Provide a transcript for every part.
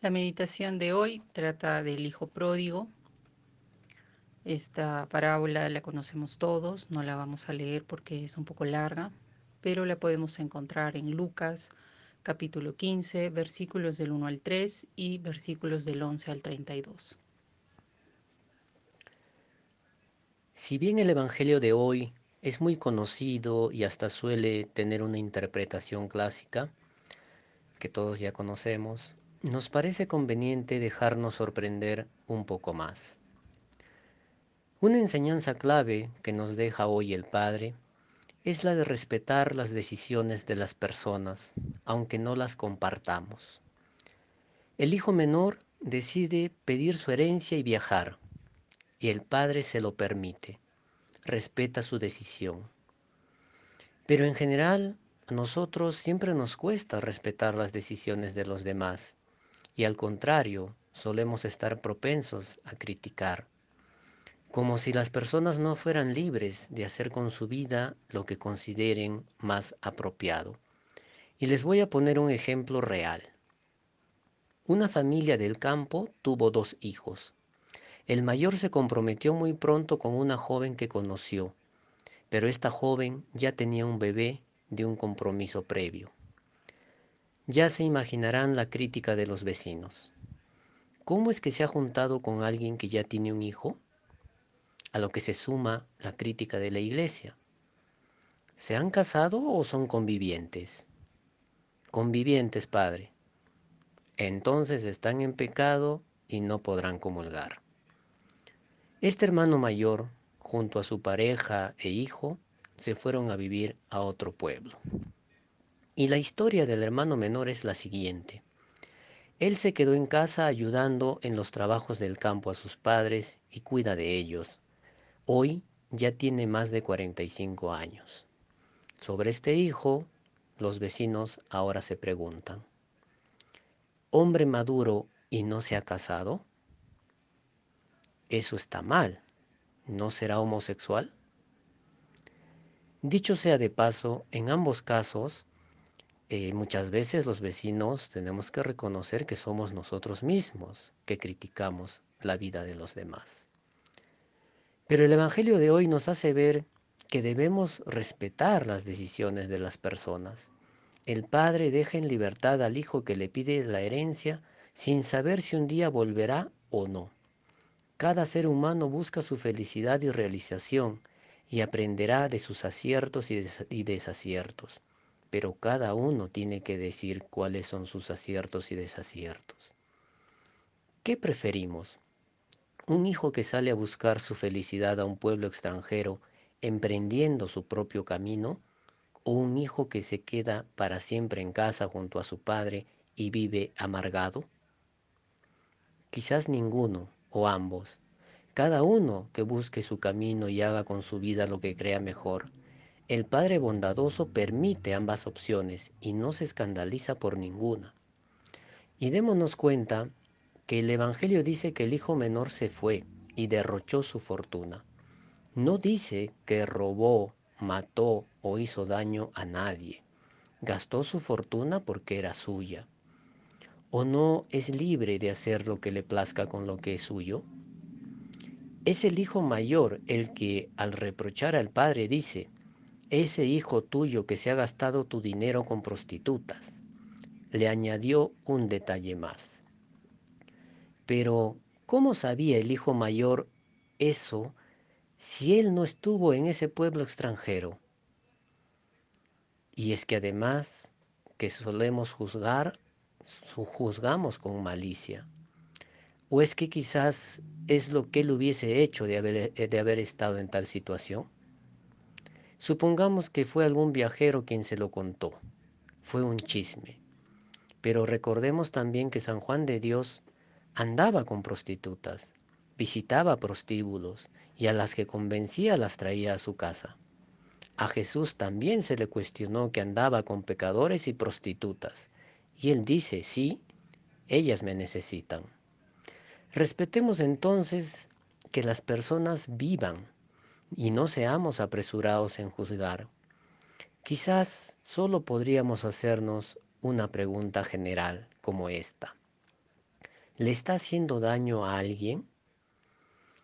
La meditación de hoy trata del hijo pródigo. Esta parábola la conocemos todos, no la vamos a leer porque es un poco larga, pero la podemos encontrar en Lucas capítulo 15, versículos del 1 al 3 y versículos del 11 al 32. Si bien el Evangelio de hoy es muy conocido y hasta suele tener una interpretación clásica, que todos ya conocemos, nos parece conveniente dejarnos sorprender un poco más. Una enseñanza clave que nos deja hoy el Padre es la de respetar las decisiones de las personas, aunque no las compartamos. El hijo menor decide pedir su herencia y viajar, y el Padre se lo permite, respeta su decisión. Pero en general, a nosotros siempre nos cuesta respetar las decisiones de los demás y al contrario, solemos estar propensos a criticar, como si las personas no fueran libres de hacer con su vida lo que consideren más apropiado. Y les voy a poner un ejemplo real. Una familia del campo tuvo dos hijos. El mayor se comprometió muy pronto con una joven que conoció, pero esta joven ya tenía un bebé de un compromiso previo. Ya se imaginarán la crítica de los vecinos. ¿Cómo es que se ha juntado con alguien que ya tiene un hijo? A lo que se suma la crítica de la iglesia. ¿Se han casado o son convivientes? Convivientes, padre. Entonces están en pecado y no podrán comulgar. Este hermano mayor, junto a su pareja e hijo, se fueron a vivir a otro pueblo. Y la historia del hermano menor es la siguiente. Él se quedó en casa ayudando en los trabajos del campo a sus padres y cuida de ellos. Hoy ya tiene más de 45 años. Sobre este hijo, los vecinos ahora se preguntan, ¿hombre maduro y no se ha casado? Eso está mal. ¿No será homosexual? Dicho sea de paso, en ambos casos, eh, muchas veces los vecinos tenemos que reconocer que somos nosotros mismos que criticamos la vida de los demás. Pero el Evangelio de hoy nos hace ver que debemos respetar las decisiones de las personas. El padre deja en libertad al hijo que le pide la herencia sin saber si un día volverá o no. Cada ser humano busca su felicidad y realización y aprenderá de sus aciertos y desaciertos pero cada uno tiene que decir cuáles son sus aciertos y desaciertos. ¿Qué preferimos? ¿Un hijo que sale a buscar su felicidad a un pueblo extranjero emprendiendo su propio camino? ¿O un hijo que se queda para siempre en casa junto a su padre y vive amargado? Quizás ninguno o ambos. Cada uno que busque su camino y haga con su vida lo que crea mejor el Padre bondadoso permite ambas opciones y no se escandaliza por ninguna. Y démonos cuenta que el Evangelio dice que el hijo menor se fue y derrochó su fortuna. No dice que robó, mató o hizo daño a nadie. Gastó su fortuna porque era suya. ¿O no es libre de hacer lo que le plazca con lo que es suyo? Es el hijo mayor el que, al reprochar al padre, dice, ese hijo tuyo que se ha gastado tu dinero con prostitutas. Le añadió un detalle más. Pero, ¿cómo sabía el hijo mayor eso si él no estuvo en ese pueblo extranjero? Y es que además que solemos juzgar, juzgamos con malicia. ¿O es que quizás es lo que él hubiese hecho de haber, de haber estado en tal situación? Supongamos que fue algún viajero quien se lo contó. Fue un chisme. Pero recordemos también que San Juan de Dios andaba con prostitutas, visitaba prostíbulos y a las que convencía las traía a su casa. A Jesús también se le cuestionó que andaba con pecadores y prostitutas, y él dice, sí, ellas me necesitan. Respetemos entonces que las personas vivan y no seamos apresurados en juzgar. Quizás solo podríamos hacernos una pregunta general como esta. ¿Le está haciendo daño a alguien?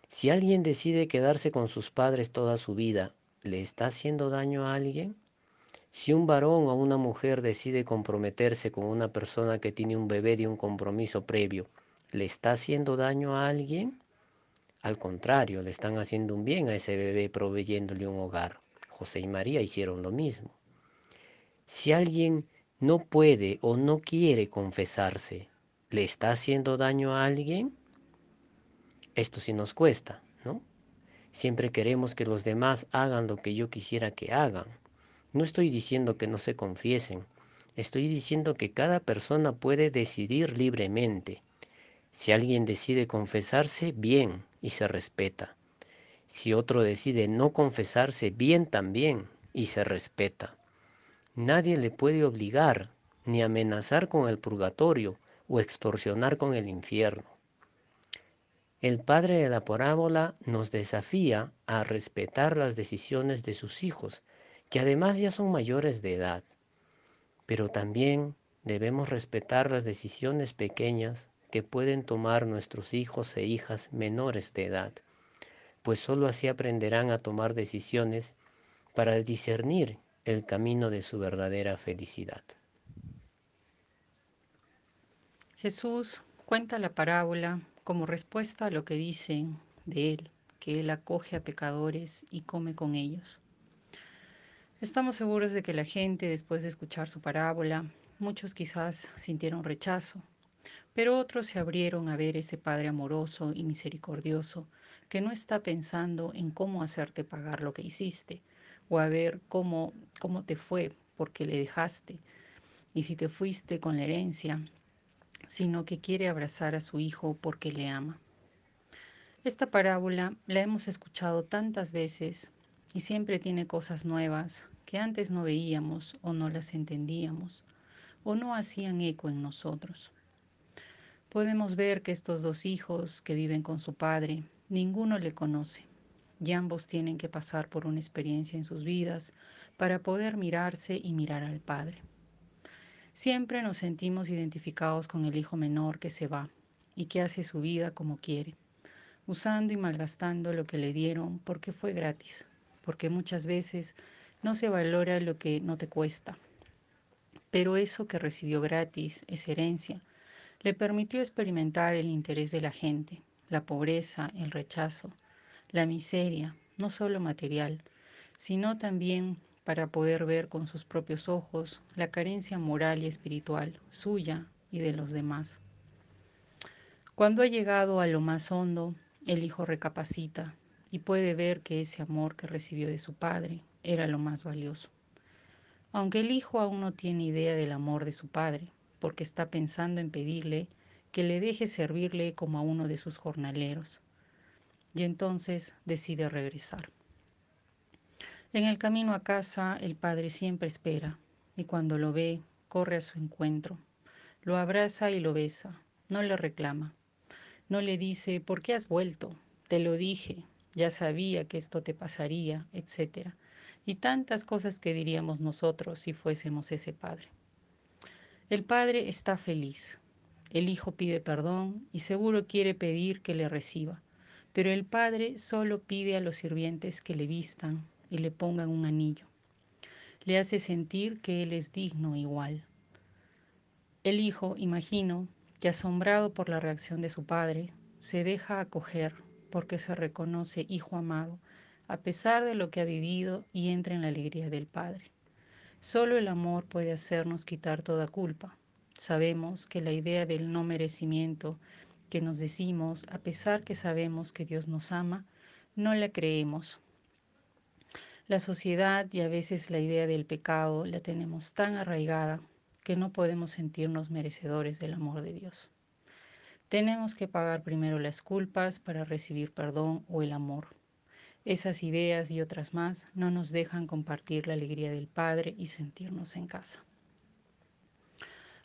Si alguien decide quedarse con sus padres toda su vida, ¿le está haciendo daño a alguien? Si un varón o una mujer decide comprometerse con una persona que tiene un bebé de un compromiso previo, ¿le está haciendo daño a alguien? Al contrario, le están haciendo un bien a ese bebé proveyéndole un hogar. José y María hicieron lo mismo. Si alguien no puede o no quiere confesarse, ¿le está haciendo daño a alguien? Esto sí nos cuesta, ¿no? Siempre queremos que los demás hagan lo que yo quisiera que hagan. No estoy diciendo que no se confiesen, estoy diciendo que cada persona puede decidir libremente. Si alguien decide confesarse, bien, y se respeta. Si otro decide no confesarse, bien también, y se respeta. Nadie le puede obligar, ni amenazar con el purgatorio o extorsionar con el infierno. El padre de la parábola nos desafía a respetar las decisiones de sus hijos, que además ya son mayores de edad. Pero también debemos respetar las decisiones pequeñas que pueden tomar nuestros hijos e hijas menores de edad, pues sólo así aprenderán a tomar decisiones para discernir el camino de su verdadera felicidad. Jesús cuenta la parábola como respuesta a lo que dicen de Él, que Él acoge a pecadores y come con ellos. Estamos seguros de que la gente, después de escuchar su parábola, muchos quizás sintieron rechazo, pero otros se abrieron a ver ese Padre amoroso y misericordioso que no está pensando en cómo hacerte pagar lo que hiciste, o a ver cómo, cómo te fue porque le dejaste y si te fuiste con la herencia, sino que quiere abrazar a su hijo porque le ama. Esta parábola la hemos escuchado tantas veces y siempre tiene cosas nuevas que antes no veíamos o no las entendíamos o no hacían eco en nosotros. Podemos ver que estos dos hijos que viven con su padre, ninguno le conoce y ambos tienen que pasar por una experiencia en sus vidas para poder mirarse y mirar al Padre. Siempre nos sentimos identificados con el hijo menor que se va y que hace su vida como quiere, usando y malgastando lo que le dieron porque fue gratis, porque muchas veces no se valora lo que no te cuesta. Pero eso que recibió gratis, esa herencia, le permitió experimentar el interés de la gente, la pobreza, el rechazo, la miseria, no solo material, sino también para poder ver con sus propios ojos la carencia moral y espiritual suya y de los demás. Cuando ha llegado a lo más hondo, el hijo recapacita y puede ver que ese amor que recibió de su padre era lo más valioso. Aunque el hijo aún no tiene idea del amor de su padre, porque está pensando en pedirle que le deje servirle como a uno de sus jornaleros y entonces decide regresar. En el camino a casa el padre siempre espera y cuando lo ve corre a su encuentro, lo abraza y lo besa, no le reclama, no le dice ¿por qué has vuelto? Te lo dije, ya sabía que esto te pasaría, etc. Y tantas cosas que diríamos nosotros si fuésemos ese padre. El padre está feliz. El hijo pide perdón y seguro quiere pedir que le reciba. Pero el padre solo pide a los sirvientes que le vistan y le pongan un anillo. Le hace sentir que él es digno igual. El hijo, imagino, que asombrado por la reacción de su padre, se deja acoger porque se reconoce hijo amado, a pesar de lo que ha vivido y entra en la alegría del Padre. Solo el amor puede hacernos quitar toda culpa. Sabemos que la idea del no merecimiento que nos decimos, a pesar que sabemos que Dios nos ama, no la creemos. La sociedad y a veces la idea del pecado la tenemos tan arraigada que no podemos sentirnos merecedores del amor de Dios. Tenemos que pagar primero las culpas para recibir perdón o el amor. Esas ideas y otras más no nos dejan compartir la alegría del Padre y sentirnos en casa.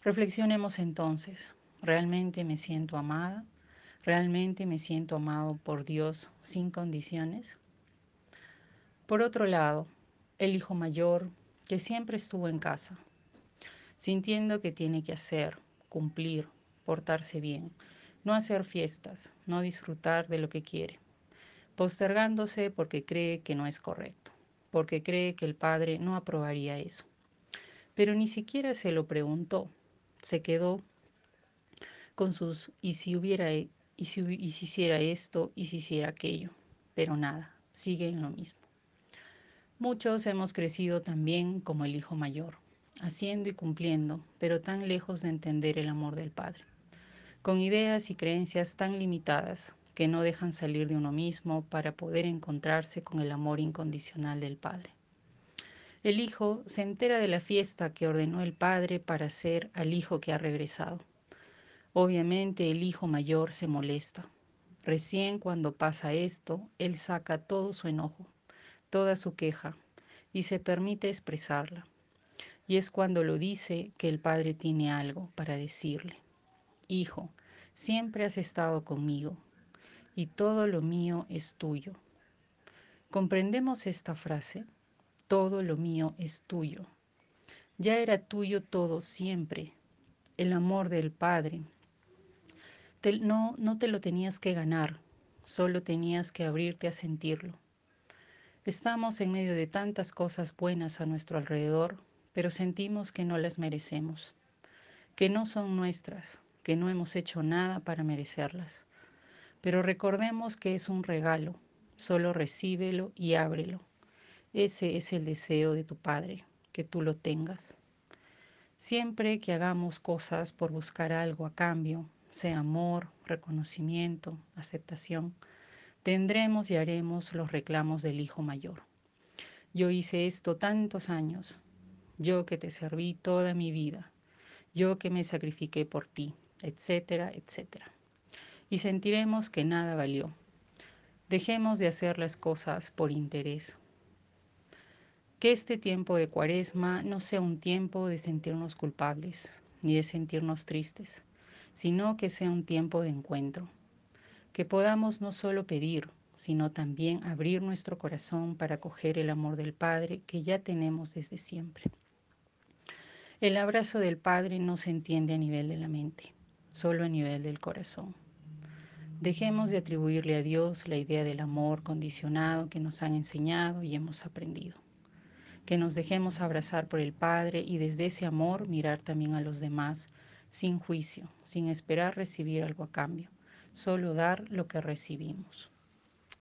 Reflexionemos entonces, ¿Realmente me siento amada? ¿Realmente me siento amado por Dios sin condiciones? Por otro lado, el hijo mayor que siempre estuvo en casa, sintiendo que tiene que hacer, cumplir, portarse bien, no hacer fiestas, no disfrutar de lo que quiere, postergándose porque cree que no es correcto, porque cree que el padre no aprobaría eso. Pero ni siquiera se lo preguntó, se quedó con sus y si hubiera y si, y si hiciera esto y si hiciera aquello, pero nada, sigue en lo mismo. Muchos hemos crecido también como el hijo mayor, haciendo y cumpliendo, pero tan lejos de entender el amor del Padre, con ideas y creencias tan limitadas que no dejan salir de uno mismo para poder encontrarse con el amor incondicional del Padre. El hijo se entera de la fiesta que ordenó el padre para hacer al hijo que ha regresado. Obviamente el hijo mayor se molesta. Recién cuando pasa esto, él saca todo su enojo toda su queja y se permite expresarla. Y es cuando lo dice que el Padre tiene algo para decirle. Hijo, siempre has estado conmigo y todo lo mío es tuyo. ¿Comprendemos esta frase? Todo lo mío es tuyo. Ya era tuyo todo siempre, el amor del Padre. no, no te lo tenías que ganar, solo tenías que abrirte a sentirlo. Estamos en medio de tantas cosas buenas a nuestro alrededor, pero sentimos que no las merecemos, que no son nuestras, que no hemos hecho nada para merecerlas. Pero recordemos que es un regalo, solo recíbelo y ábrelo. Ese es el deseo de tu Padre, que tú lo tengas. Siempre que hagamos cosas por buscar algo a cambio, sea amor, reconocimiento, aceptación, tendremos y haremos los reclamos del Hijo Mayor. Yo hice esto tantos años, yo que te serví toda mi vida, yo que me sacrifiqué por ti, etcétera, etcétera. Y sentiremos que nada valió. Dejemos de hacer las cosas por interés. Que este tiempo de cuaresma no sea un tiempo de sentirnos culpables ni de sentirnos tristes, sino que sea un tiempo de encuentro que podamos no solo pedir, sino también abrir nuestro corazón para acoger el amor del Padre que ya tenemos desde siempre. El abrazo del Padre no se entiende a nivel de la mente, solo a nivel del corazón. Dejemos de atribuirle a Dios la idea del amor condicionado que nos han enseñado y hemos aprendido. Que nos dejemos abrazar por el Padre y desde ese amor mirar también a los demás sin juicio, sin esperar recibir algo a cambio solo dar lo que recibimos.